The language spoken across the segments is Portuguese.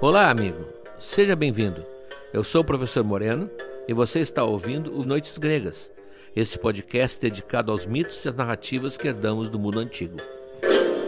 Olá, amigo. Seja bem-vindo. Eu sou o professor Moreno e você está ouvindo o Noites Gregas, este podcast dedicado aos mitos e às narrativas que herdamos do mundo antigo.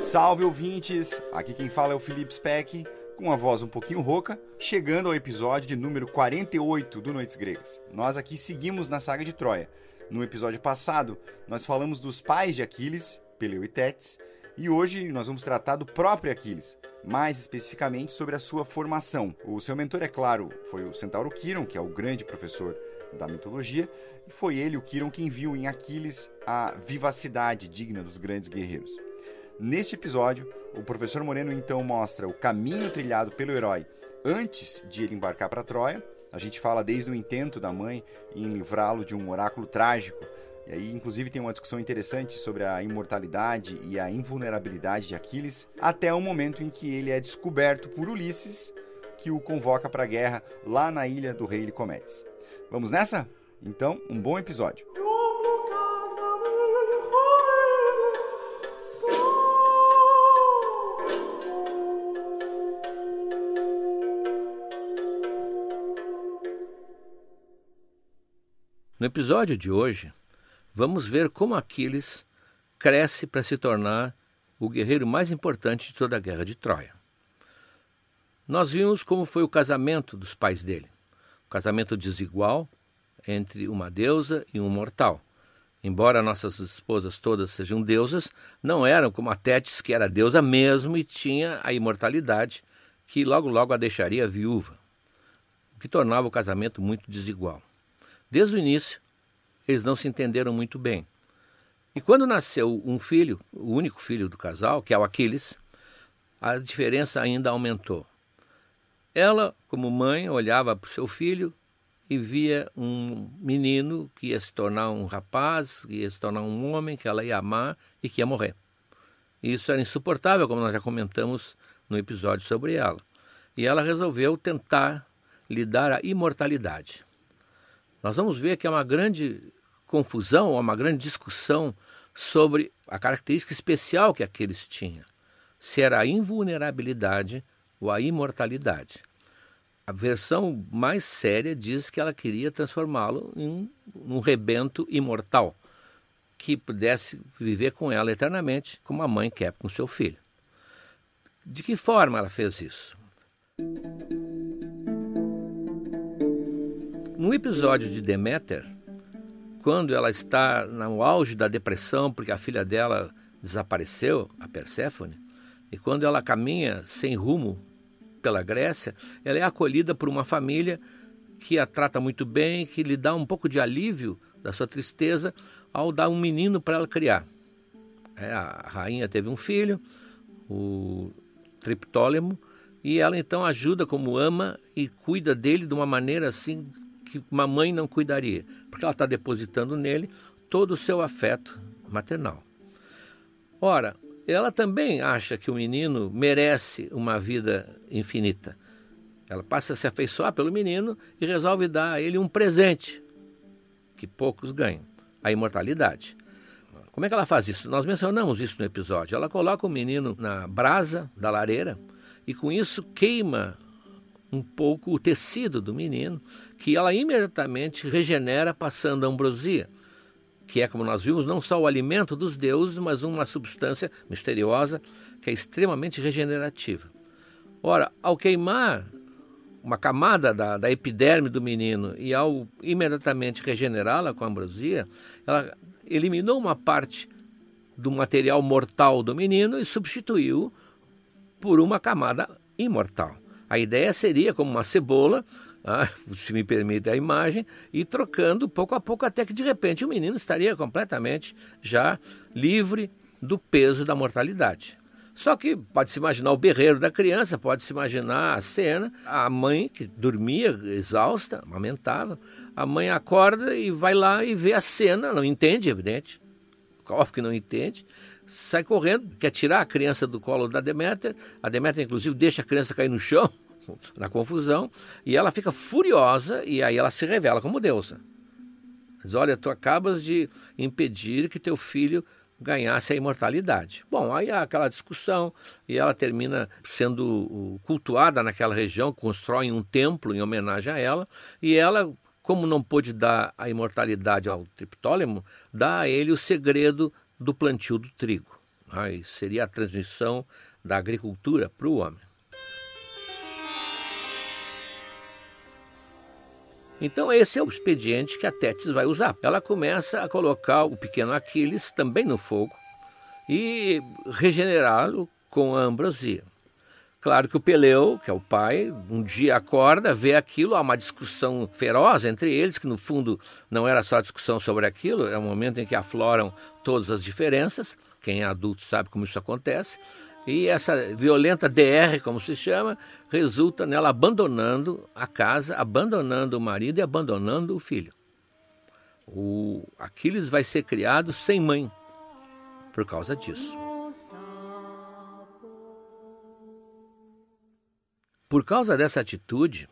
Salve ouvintes! Aqui quem fala é o Felipe Speck, com a voz um pouquinho rouca, chegando ao episódio de número 48 do Noites Gregas. Nós aqui seguimos na saga de Troia. No episódio passado, nós falamos dos pais de Aquiles, Peleu e Tétis, e hoje nós vamos tratar do próprio Aquiles, mais especificamente sobre a sua formação. O seu mentor, é claro, foi o centauro Quiron, que é o grande professor da mitologia, e foi ele, o Quiron, quem viu em Aquiles a vivacidade digna dos grandes guerreiros. Neste episódio, o professor Moreno então mostra o caminho trilhado pelo herói antes de ele embarcar para Troia. A gente fala desde o intento da mãe em livrá-lo de um oráculo trágico e aí, inclusive, tem uma discussão interessante sobre a imortalidade e a invulnerabilidade de Aquiles, até o momento em que ele é descoberto por Ulisses, que o convoca para a guerra lá na ilha do rei Licomedes. Vamos nessa? Então, um bom episódio. No episódio de hoje, vamos ver como Aquiles cresce para se tornar o guerreiro mais importante de toda a guerra de Troia. Nós vimos como foi o casamento dos pais dele. Um casamento desigual entre uma deusa e um mortal. Embora nossas esposas todas sejam deusas, não eram como a Tétis, que era deusa mesmo e tinha a imortalidade, que logo logo a deixaria viúva, o que tornava o casamento muito desigual. Desde o início, eles não se entenderam muito bem. E quando nasceu um filho, o único filho do casal, que é o Aquiles, a diferença ainda aumentou. Ela, como mãe, olhava para o seu filho e via um menino que ia se tornar um rapaz, que ia se tornar um homem, que ela ia amar e que ia morrer. E isso era insuportável, como nós já comentamos no episódio sobre ela. E ela resolveu tentar lhe dar a imortalidade. Nós vamos ver que é uma grande confusão, uma grande discussão sobre a característica especial que aqueles tinham, se era a invulnerabilidade ou a imortalidade. A versão mais séria diz que ela queria transformá-lo em um rebento imortal, que pudesse viver com ela eternamente, como a mãe quer com seu filho. De que forma ela fez isso? No episódio de Deméter, quando ela está no auge da depressão porque a filha dela desapareceu, a Perséfone, e quando ela caminha sem rumo pela Grécia, ela é acolhida por uma família que a trata muito bem, que lhe dá um pouco de alívio da sua tristeza ao dar um menino para ela criar. É, a rainha teve um filho, o Triptólemo, e ela então ajuda como ama e cuida dele de uma maneira assim que uma mãe não cuidaria, porque ela está depositando nele todo o seu afeto maternal. Ora, ela também acha que o menino merece uma vida infinita. Ela passa a se afeiçoar pelo menino e resolve dar a ele um presente que poucos ganham: a imortalidade. Como é que ela faz isso? Nós mencionamos isso no episódio. Ela coloca o menino na brasa da lareira e com isso queima um pouco o tecido do menino, que ela imediatamente regenera passando a ambrosia, que é, como nós vimos, não só o alimento dos deuses, mas uma substância misteriosa que é extremamente regenerativa. Ora, ao queimar uma camada da, da epiderme do menino e ao imediatamente regenerá-la com a ambrosia, ela eliminou uma parte do material mortal do menino e substituiu por uma camada imortal. A ideia seria como uma cebola, ah, se me permite a imagem, e trocando pouco a pouco até que de repente o menino estaria completamente já livre do peso da mortalidade. Só que pode-se imaginar o berreiro da criança, pode-se imaginar a cena, a mãe que dormia exausta, amamentava, a mãe acorda e vai lá e vê a cena, não entende, evidente, óbvio que não entende, sai correndo, quer tirar a criança do colo da Deméter. A Deméter, inclusive, deixa a criança cair no chão, na confusão, e ela fica furiosa e aí ela se revela como deusa. Diz: Olha, tu acabas de impedir que teu filho ganhasse a imortalidade. Bom, aí há aquela discussão e ela termina sendo cultuada naquela região, constroem um templo em homenagem a ela, e ela, como não pôde dar a imortalidade ao Triptólemo, dá a ele o segredo do plantio do trigo. Aí seria a transmissão da agricultura para o homem. Então esse é o expediente que a Tétis vai usar. Ela começa a colocar o pequeno Aquiles também no fogo e regenerá-lo com a ambrosia. Claro que o Peleu, que é o pai, um dia acorda, vê aquilo, há uma discussão feroz entre eles, que no fundo não era só discussão sobre aquilo, é um momento em que afloram todas as diferenças. Quem é adulto sabe como isso acontece. E essa violenta DR, como se chama, resulta nela abandonando a casa, abandonando o marido e abandonando o filho. O Aquiles vai ser criado sem mãe por causa disso. Por causa dessa atitude,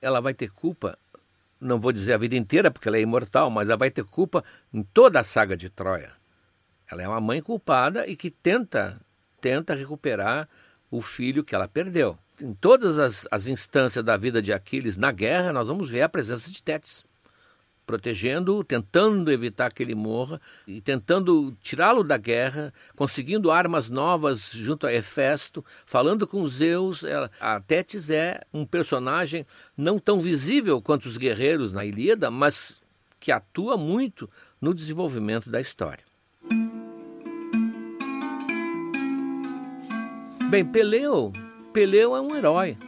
ela vai ter culpa, não vou dizer a vida inteira, porque ela é imortal, mas ela vai ter culpa em toda a saga de Troia. Ela é uma mãe culpada e que tenta tenta recuperar o filho que ela perdeu. Em todas as, as instâncias da vida de Aquiles na guerra, nós vamos ver a presença de Tétis, protegendo-o, tentando evitar que ele morra e tentando tirá-lo da guerra, conseguindo armas novas junto a Hefesto, falando com Zeus. Ela, a Tétis é um personagem não tão visível quanto os guerreiros na Ilíada, mas que atua muito no desenvolvimento da história. Bem, Peleu, Peleu é um herói.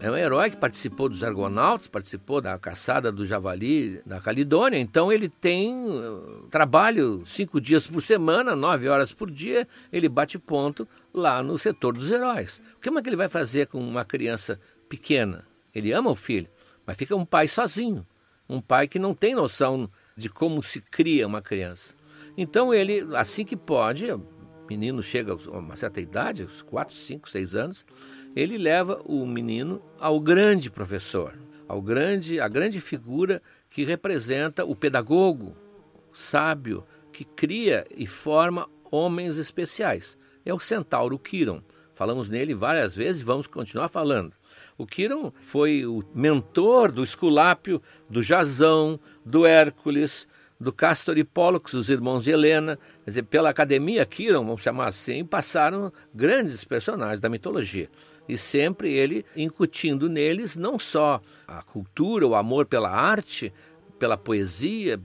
É um herói que participou dos Argonautas, participou da caçada do javali da Calidônia. Então ele tem uh, trabalho cinco dias por semana, nove horas por dia. Ele bate ponto lá no setor dos heróis. O que é que ele vai fazer com uma criança pequena? Ele ama o filho, mas fica um pai sozinho. Um pai que não tem noção de como se cria uma criança. Então ele, assim que pode, menino chega a uma certa idade, uns 4, 5, 6 anos, ele leva o menino ao grande professor, ao grande, a grande figura que representa o pedagogo sábio que cria e forma homens especiais. É o centauro Quiron. Falamos nele várias vezes e vamos continuar falando. O Quiron foi o mentor do Esculápio, do Jazão, do Hércules, do Castor e Pollux, os irmãos de Helena, quer dizer, pela academia Kiron, vamos chamar assim, passaram grandes personagens da mitologia. E sempre ele incutindo neles não só a cultura, o amor pela arte, pela poesia,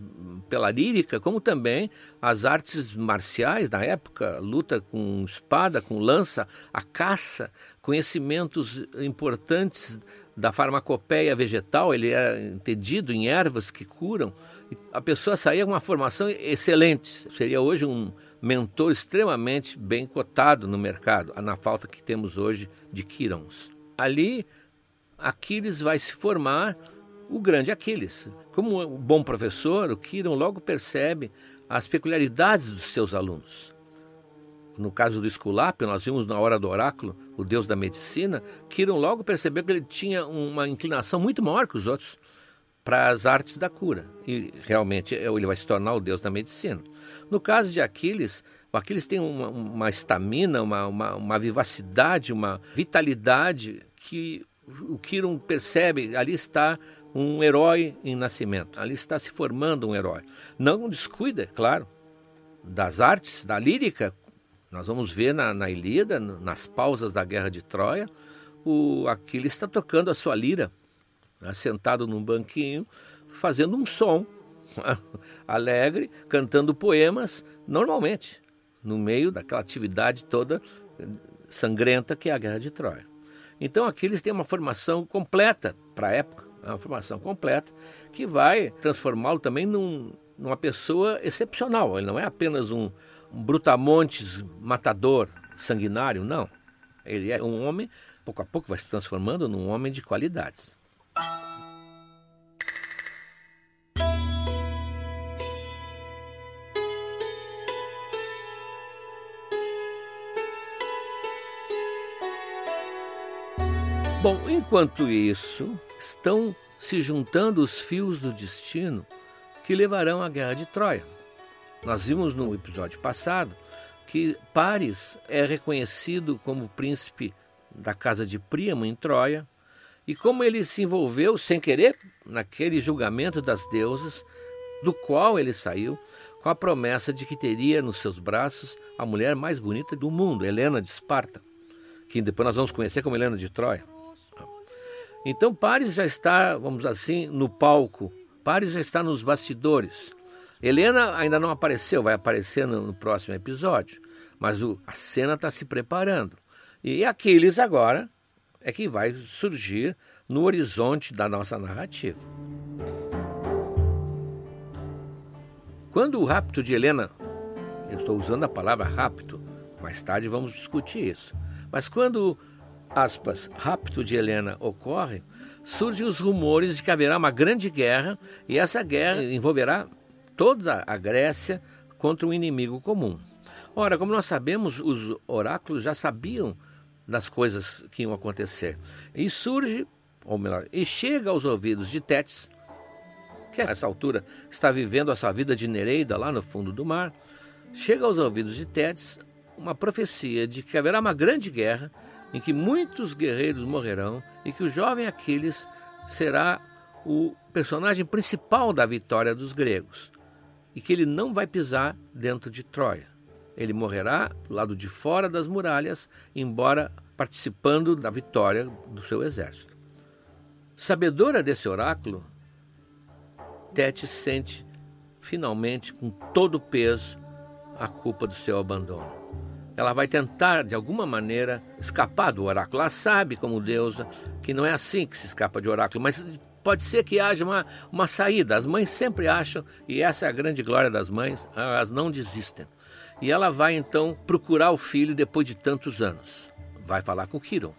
pela lírica, como também as artes marciais da época, luta com espada, com lança, a caça, conhecimentos importantes da farmacopeia vegetal, ele era entendido em ervas que curam a pessoa saía com uma formação excelente. Seria hoje um mentor extremamente bem cotado no mercado, na falta que temos hoje de Quirons. Ali, Aquiles vai se formar o grande Aquiles. Como um bom professor, o Quiron logo percebe as peculiaridades dos seus alunos. No caso do Esculápio, nós vimos na hora do oráculo, o deus da medicina, Quiron logo percebeu que ele tinha uma inclinação muito maior que os outros para as artes da cura. E realmente ele vai se tornar o deus da medicina. No caso de Aquiles, o Aquiles tem uma estamina, uma, uma, uma, vivacidade, uma vitalidade que o Quiron percebe, ali está um herói em nascimento, ali está se formando um herói. Não descuida, é claro, das artes, da lírica. Nós vamos ver na, na Ilíada, nas pausas da Guerra de Troia, o Aquiles está tocando a sua lira né, sentado num banquinho, fazendo um som alegre, cantando poemas normalmente, no meio daquela atividade toda sangrenta que é a Guerra de Troia. Então aqui eles têm uma formação completa para a época, é uma formação completa que vai transformá-lo também num, numa pessoa excepcional. Ele não é apenas um, um brutamontes matador, sanguinário, não. Ele é um homem, pouco a pouco vai se transformando num homem de qualidades. Bom, enquanto isso, estão se juntando os fios do destino que levarão à guerra de Troia. Nós vimos no episódio passado que Paris é reconhecido como príncipe da casa de Príamo em Troia e como ele se envolveu sem querer naquele julgamento das deusas, do qual ele saiu, com a promessa de que teria nos seus braços a mulher mais bonita do mundo, Helena de Esparta, que depois nós vamos conhecer como Helena de Troia. Então Paris já está, vamos assim, no palco, Paris já está nos bastidores. Helena ainda não apareceu, vai aparecer no, no próximo episódio, mas o, a cena está se preparando. E Aquiles agora é que vai surgir no horizonte da nossa narrativa. Quando o rapto de Helena, eu estou usando a palavra rapto, mais tarde vamos discutir isso, mas quando, aspas, rapto de Helena ocorre, surgem os rumores de que haverá uma grande guerra e essa guerra envolverá toda a Grécia contra um inimigo comum. Ora, como nós sabemos, os oráculos já sabiam das coisas que iam acontecer. E surge, ou melhor, e chega aos ouvidos de Tétis, que a essa altura está vivendo a sua vida de Nereida lá no fundo do mar, chega aos ouvidos de Tétis uma profecia de que haverá uma grande guerra em que muitos guerreiros morrerão e que o jovem Aquiles será o personagem principal da vitória dos gregos e que ele não vai pisar dentro de Troia. Ele morrerá do lado de fora das muralhas, embora participando da vitória do seu exército. Sabedora desse oráculo, Tete sente finalmente com todo o peso a culpa do seu abandono. Ela vai tentar, de alguma maneira, escapar do oráculo. Ela sabe, como deusa, que não é assim que se escapa de oráculo, mas pode ser que haja uma, uma saída. As mães sempre acham, e essa é a grande glória das mães, elas não desistem. E ela vai então procurar o filho depois de tantos anos. Vai falar com Kiron.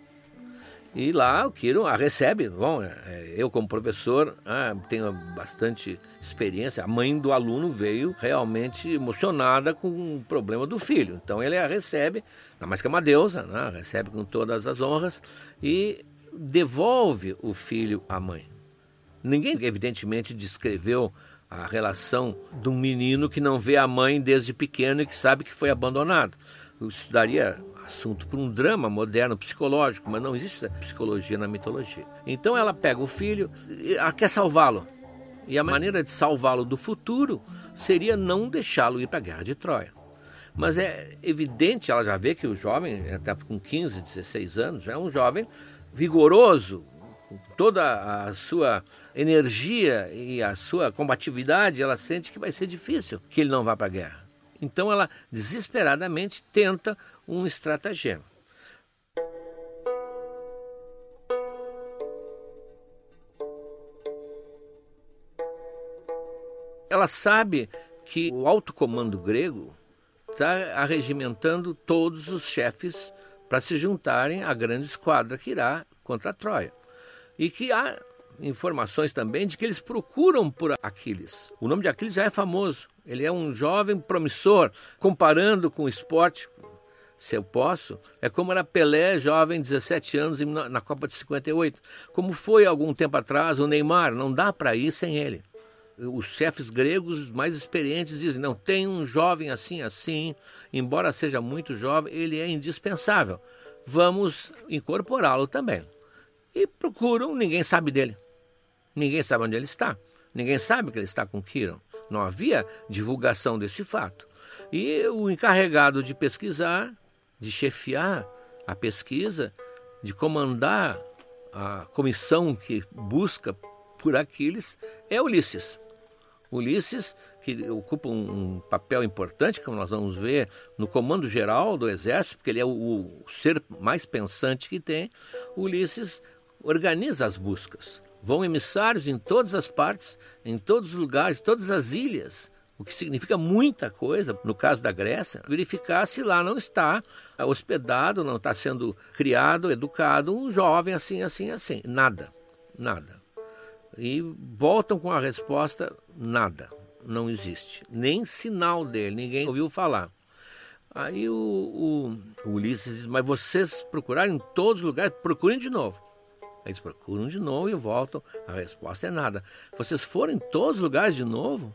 E lá o Kiron a recebe. Bom, é, eu como professor ah, tenho bastante experiência. A mãe do aluno veio realmente emocionada com o problema do filho. Então ele a recebe, não mais que é uma deusa, né? recebe com todas as honras e devolve o filho à mãe. Ninguém evidentemente descreveu a relação de um menino que não vê a mãe desde pequeno e que sabe que foi abandonado. Isso daria assunto para um drama moderno psicológico, mas não existe psicologia na mitologia. Então ela pega o filho, ela quer salvá-lo. E a maneira de salvá-lo do futuro seria não deixá-lo ir para a guerra de Troia. Mas é evidente, ela já vê que o jovem, até com 15, 16 anos, é um jovem vigoroso, toda a sua energia e a sua combatividade, ela sente que vai ser difícil que ele não vá para a guerra. Então ela desesperadamente tenta um estratagema. Ela sabe que o alto comando grego está arregimentando todos os chefes para se juntarem à grande esquadra que irá contra a Troia. E que há informações também de que eles procuram por Aquiles. O nome de Aquiles já é famoso. Ele é um jovem promissor, comparando com o esporte, se eu posso, é como era Pelé, jovem, 17 anos, na Copa de 58. Como foi algum tempo atrás o Neymar, não dá para ir sem ele. Os chefes gregos mais experientes dizem: não, tem um jovem assim, assim, embora seja muito jovem, ele é indispensável. Vamos incorporá-lo também. E procuram, ninguém sabe dele. Ninguém sabe onde ele está. Ninguém sabe que ele está com Kiron. Não havia divulgação desse fato. E o encarregado de pesquisar, de chefiar a pesquisa, de comandar a comissão que busca por Aquiles, é Ulisses. Ulisses, que ocupa um, papel importante, como nós vamos ver, no comando geral do exército, porque ele é o, ser mais pensante que tem, Ulisses organiza as buscas. Vão emissários em todas as partes, em todos os lugares, todas as ilhas, o que significa muita coisa, no caso da Grécia, verificar se lá não está hospedado, não está sendo criado, educado um jovem assim, assim, assim. Nada, nada. E voltam com a resposta: nada, não existe. Nem sinal dele, ninguém ouviu falar. Aí o, o, o Ulisses diz: Mas vocês procuraram em todos os lugares, procurem de novo. Eles procuram de novo e voltam. A resposta é nada. Vocês foram em todos os lugares de novo?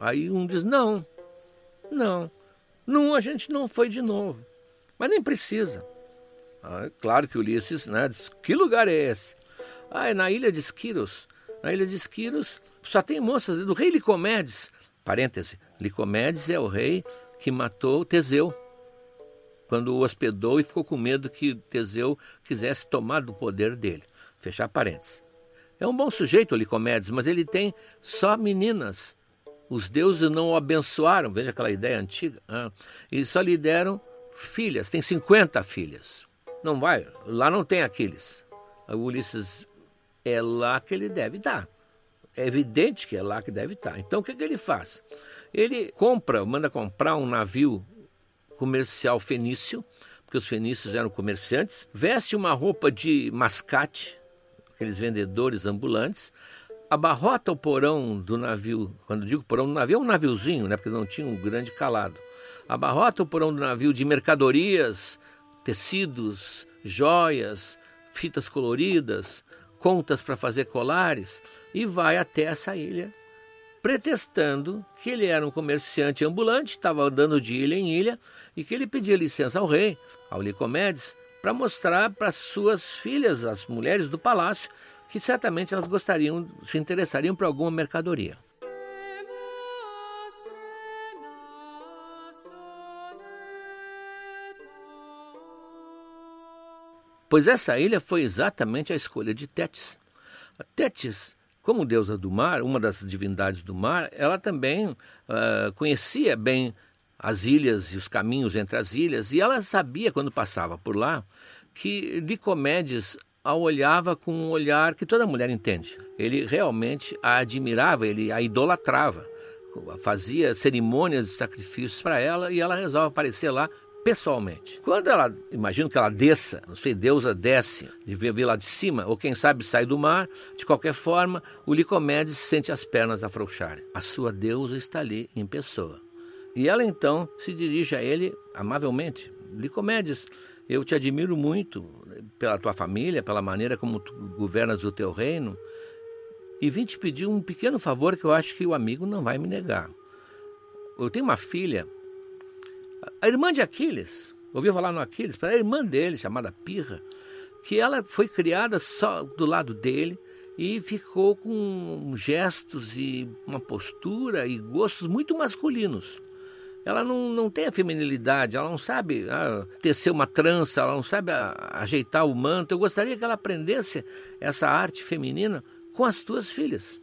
Aí um diz: Não, Não. Num a gente não foi de novo. Mas nem precisa. Ah, claro que Ulisses né, diz, que lugar é esse? Ah, é na ilha de Esquiros. Na ilha de Esquiros só tem moças do rei Licomedes. Parêntese, Licomedes é o rei que matou Teseu. Quando o hospedou e ficou com medo que Teseu quisesse tomar do poder dele. Fechar parênteses. É um bom sujeito, Licomedes, mas ele tem só meninas. Os deuses não o abençoaram, veja aquela ideia antiga, ah, e só lhe deram filhas, tem 50 filhas. Não vai, lá não tem Aquiles. O Ulisses é lá que ele deve estar. É evidente que é lá que deve estar. Então o que, que ele faz? Ele compra, manda comprar um navio comercial fenício, porque os fenícios eram comerciantes, veste uma roupa de mascate, aqueles vendedores ambulantes, abarrota o porão do navio. Quando digo porão do navio, é um naviozinho, né? Porque não tinha um grande calado. Abarrota o porão do navio de mercadorias, tecidos, joias, fitas coloridas, contas para fazer colares e vai até essa ilha, pretextando que ele era um comerciante ambulante, estava andando de ilha em ilha e que ele pedia licença ao rei, ao Licomedes, para mostrar para suas filhas, as mulheres do palácio, que certamente elas gostariam, se interessariam por alguma mercadoria. Pois essa ilha foi exatamente a escolha de Tétis. Tétis, como deusa do mar, uma das divindades do mar, ela também uh, conhecia bem as ilhas e os caminhos entre as ilhas, e ela sabia, quando passava por lá, que Licomedes a olhava com um olhar que toda mulher entende. Ele realmente a admirava, ele a idolatrava, fazia cerimônias de sacrifícios para ela e ela resolve aparecer lá pessoalmente. Quando ela, imagino que ela desça, não sei, deusa desce, de ver lá de cima, ou quem sabe sai do mar, de qualquer forma, o Licomedes sente as pernas afrouxarem. A sua deusa está ali em pessoa. E ela então se dirige a ele amavelmente. Licomedes, eu te admiro muito pela tua família, pela maneira como tu governas o teu reino, e vim te pedir um pequeno favor que eu acho que o amigo não vai me negar. Eu tenho uma filha a irmã de Aquiles, ouviu falar no Aquiles? A irmã dele, chamada Pirra, que ela foi criada só do lado dele e ficou com gestos e uma postura e gostos muito masculinos. Ela não, não tem a feminilidade, ela não sabe ah, tecer uma trança, ela não sabe ajeitar o manto. Eu gostaria que ela aprendesse essa arte feminina com as tuas filhas.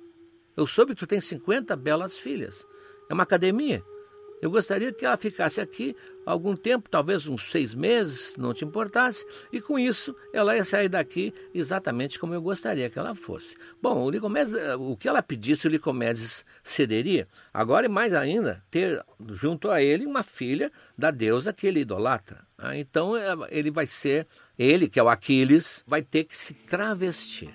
Eu soube que tu tem 50 belas filhas. É uma academia. Eu gostaria que ela ficasse aqui algum tempo, talvez uns seis meses, não te importasse, e com isso ela ia sair daqui exatamente como eu gostaria que ela fosse. Bom, o, Licomedes, o que ela pedisse, o Licomedes cederia. Agora, e mais ainda, ter junto a ele uma filha da deusa que ele idolatra. Ah, então é, ele vai ser, ele que é o Aquiles, vai ter que se travestir.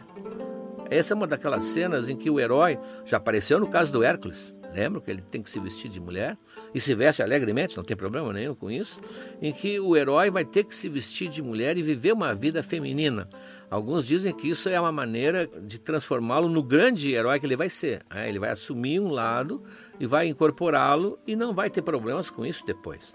Essa é uma daquelas cenas em que o herói já apareceu no caso do Hércules. Lembra que ele tem que se vestir de mulher? e se veste alegremente, não tem problema nenhum com isso, em que o herói vai ter que se vestir de mulher e viver uma vida feminina. Alguns dizem que isso é uma maneira de transformá-lo no grande herói que ele vai ser. Né? Ele vai assumir um lado e vai incorporá-lo e não vai ter problemas com isso depois.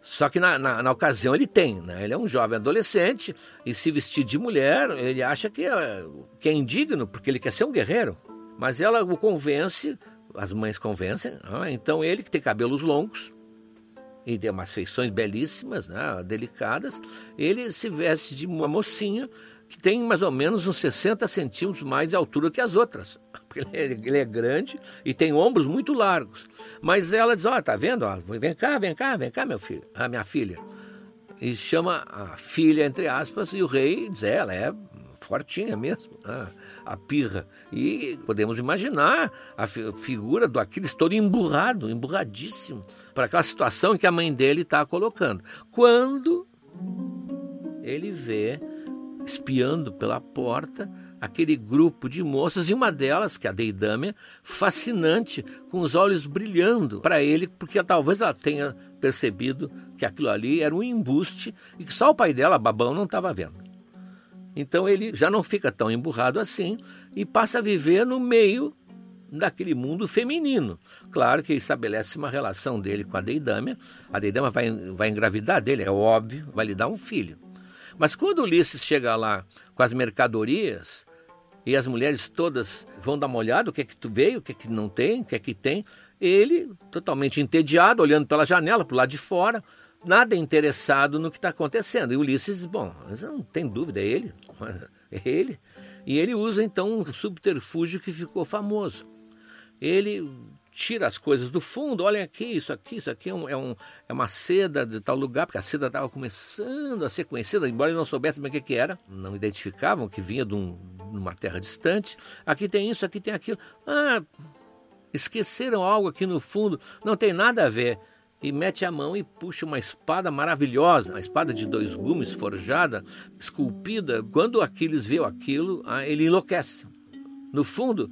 Só que na, na, na, ocasião ele tem, né? Ele é um jovem adolescente e se vestir de mulher, ele acha que é, que é indigno, porque ele quer ser um guerreiro. Mas ela o convence as mães convencem. Ah, então ele que tem cabelos longos e tem umas feições belíssimas, né, delicadas, ele se veste de uma mocinha que tem mais ou menos uns 60 centímetros mais de altura que as outras. Porque ele é, ele é grande e tem ombros muito largos. Mas ela diz, ó, oh, tá vendo? Ó, vem cá, vem cá, vem cá, meu filho, a minha filha. E chama a filha, entre aspas, e o rei diz, é, ela é fortinha mesmo, a, a pirra. E podemos imaginar a figura do Aquiles todo emburrado, emburradíssimo, para aquela situação que a mãe dele está colocando. Quando ele vê, espiando pela porta, aquele grupo de moças, e uma delas, que é a Deidâmia, fascinante, com os olhos brilhando para ele, porque talvez ela tenha percebido que aquilo ali era um embuste e que só o pai dela, Babão, não estava vendo. Então ele já não fica tão emburrado assim e passa a viver no meio daquele mundo feminino. Claro que estabelece uma relação dele com a Deidâmia. A Deidâmia vai, vai engravidar dele, é óbvio, vai lhe dar um filho. Mas quando Ulisses chega lá com as mercadorias e as mulheres todas vão dar uma olhada, o que é que tu veio, o que é que não tem, o que é que tem, ele, totalmente entediado, olhando pela janela, para o lado de fora, nada interessado no que está acontecendo. E Ulisses, bom, não tem dúvida, é ele, é ele. E ele usa então um subterfúgio que ficou famoso. Ele tira as coisas do fundo, olhem aqui, isso aqui, isso aqui é, um, é, um, é uma seda de tal lugar, porque a seda estava começando a ser conhecida, embora ele não soubesse bem o que, que era, não identificavam que vinha de, um, de uma terra distante. Aqui tem isso, aqui tem aquilo. Ah, esqueceram algo aqui no fundo, não tem nada a ver e mete a mão e puxa uma espada maravilhosa, uma espada de dois gumes forjada, esculpida. Quando Aquiles viu aquilo, ah, ele enlouquece. No fundo,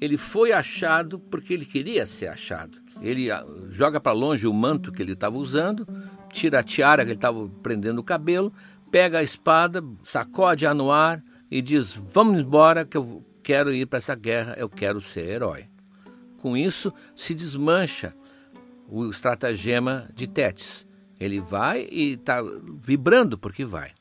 ele foi achado porque ele queria ser achado. Ele ah, joga para longe o manto que ele estava usando, tira a tiara que ele estava prendendo o cabelo, pega a espada, sacode-a no ar e diz: Vamos embora que eu quero ir para essa guerra, eu quero ser herói. Com isso, se desmancha o estratagema de Tétis. Ele vai e está vibrando porque vai.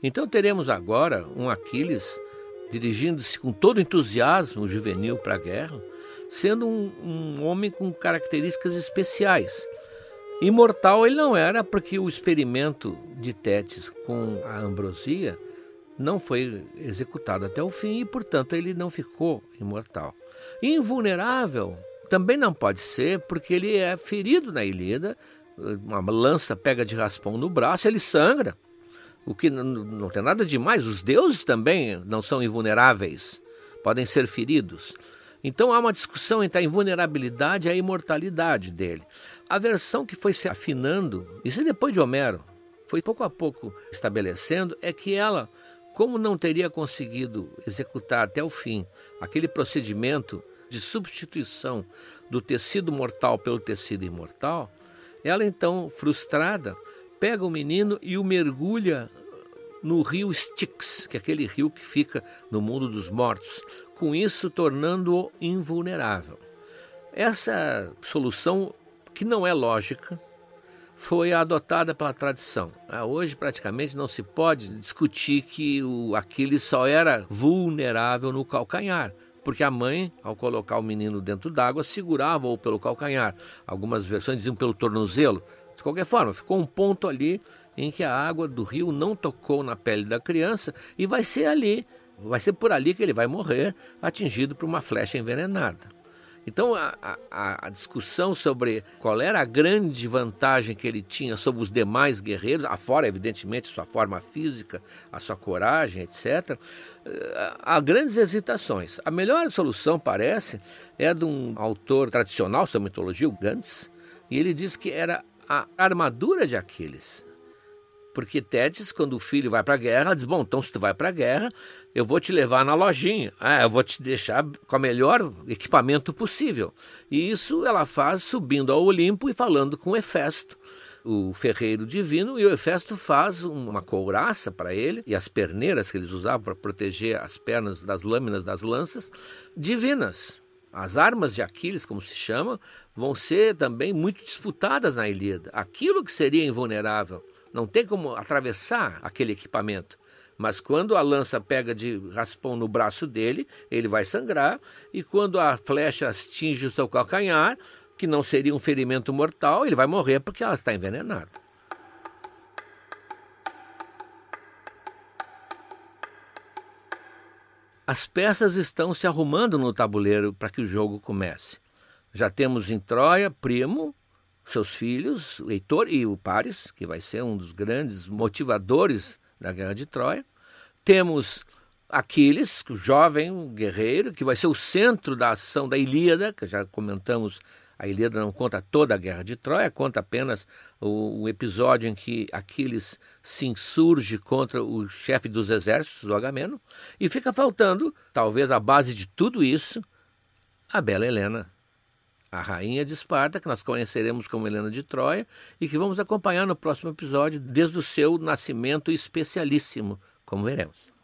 Então teremos agora um Aquiles dirigindo-se com todo entusiasmo juvenil para a guerra, sendo um, um homem com características especiais. Imortal ele não era, porque o experimento de Tétis com a ambrosia não foi executado até o fim e, portanto, ele não ficou imortal. Invulnerável também não pode ser, porque ele é ferido na Ilíada, uma lança pega de raspão no braço, ele sangra. O que não, tem nada de mais. Os deuses também não são invulneráveis, podem ser feridos. Então há uma discussão entre a invulnerabilidade e a imortalidade dele. A versão que foi se afinando, isso é depois de Homero, foi pouco a pouco estabelecendo, é que ela, como não teria conseguido executar até o fim aquele procedimento de substituição do tecido mortal pelo tecido imortal, ela então, frustrada, pega o menino e o mergulha no rio Styx, que é aquele rio que fica no mundo dos mortos, com isso tornando-o invulnerável. Essa solução, que não é lógica, foi adotada pela tradição. Ah, hoje, praticamente, não se pode discutir que o Aquiles só era vulnerável no calcanhar, porque a mãe, ao colocar o menino dentro d'água, segurava-o pelo calcanhar. Algumas versões diziam pelo tornozelo. De qualquer forma, ficou um ponto ali em que a água do rio não tocou na pele da criança e vai ser ali Vai ser por ali que ele vai morrer, atingido por uma flecha envenenada. Então, a, a, a, discussão sobre qual era a grande vantagem que ele tinha sobre os demais guerreiros, afora, evidentemente, sua forma física, a sua coragem, etc., eh, há grandes hesitações. A melhor solução, parece, é de um autor tradicional sobre mitologia, o Gantz, e ele diz que era a armadura de Aquiles. Porque Tétis, quando o filho vai para a guerra, diz: Bom, então se tu vai para a guerra, eu vou te levar na lojinha. Ah, eu vou te deixar com o melhor equipamento possível. E isso ela faz subindo ao Olimpo e falando com Hefesto, o ferreiro divino, e o Hefesto faz uma couraça para ele e as perneiras que eles usavam para proteger as pernas das lâminas das lanças, divinas. As armas de Aquiles, como se chama, vão ser também muito disputadas na Ilíada. Aquilo que seria invulnerável não tem como atravessar aquele equipamento. Mas quando a lança pega de raspão no braço dele, ele vai sangrar, e quando a flecha atinge o seu calcanhar, que não seria um ferimento mortal, ele vai morrer porque ela está envenenada. As peças estão se arrumando no tabuleiro para que o jogo comece. Já temos em Troia Primo, seus filhos, o Heitor e o Paris, que vai ser um dos grandes motivadores da Guerra de Troia. Temos Aquiles, o jovem guerreiro, que vai ser o centro da ação da Ilíada, que já comentamos, a Ilíada não conta toda a Guerra de Troia, conta apenas o, o episódio em que Aquiles se insurge contra o chefe dos exércitos, o Agamemnon, e fica faltando, talvez a base de tudo isso, a bela Helena, a rainha de Esparta, que nós conheceremos como Helena de Troia e que vamos acompanhar no próximo episódio desde o seu nascimento especialíssimo, como veremos.